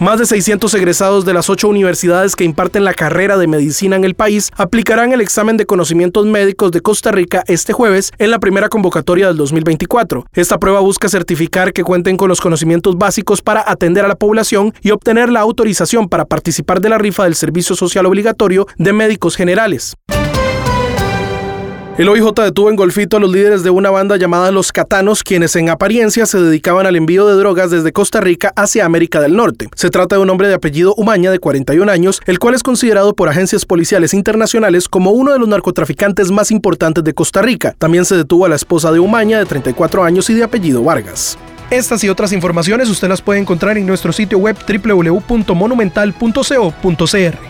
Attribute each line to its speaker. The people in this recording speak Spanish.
Speaker 1: Más de 600 egresados de las ocho universidades que imparten la carrera de medicina en el país aplicarán el examen de conocimientos médicos de Costa Rica este jueves en la primera convocatoria del 2024. Esta prueba busca certificar que cuenten con los conocimientos básicos para atender a la población y obtener la autorización para participar de la rifa del Servicio Social Obligatorio de Médicos Generales. El OIJ detuvo en Golfito a los líderes de una banda llamada Los Catanos, quienes en apariencia se dedicaban al envío de drogas desde Costa Rica hacia América del Norte. Se trata de un hombre de apellido Umaña, de 41 años, el cual es considerado por agencias policiales internacionales como uno de los narcotraficantes más importantes de Costa Rica. También se detuvo a la esposa de Umaña, de 34 años y de apellido Vargas. Estas y otras informaciones usted las puede encontrar en nuestro sitio web www.monumental.co.cr.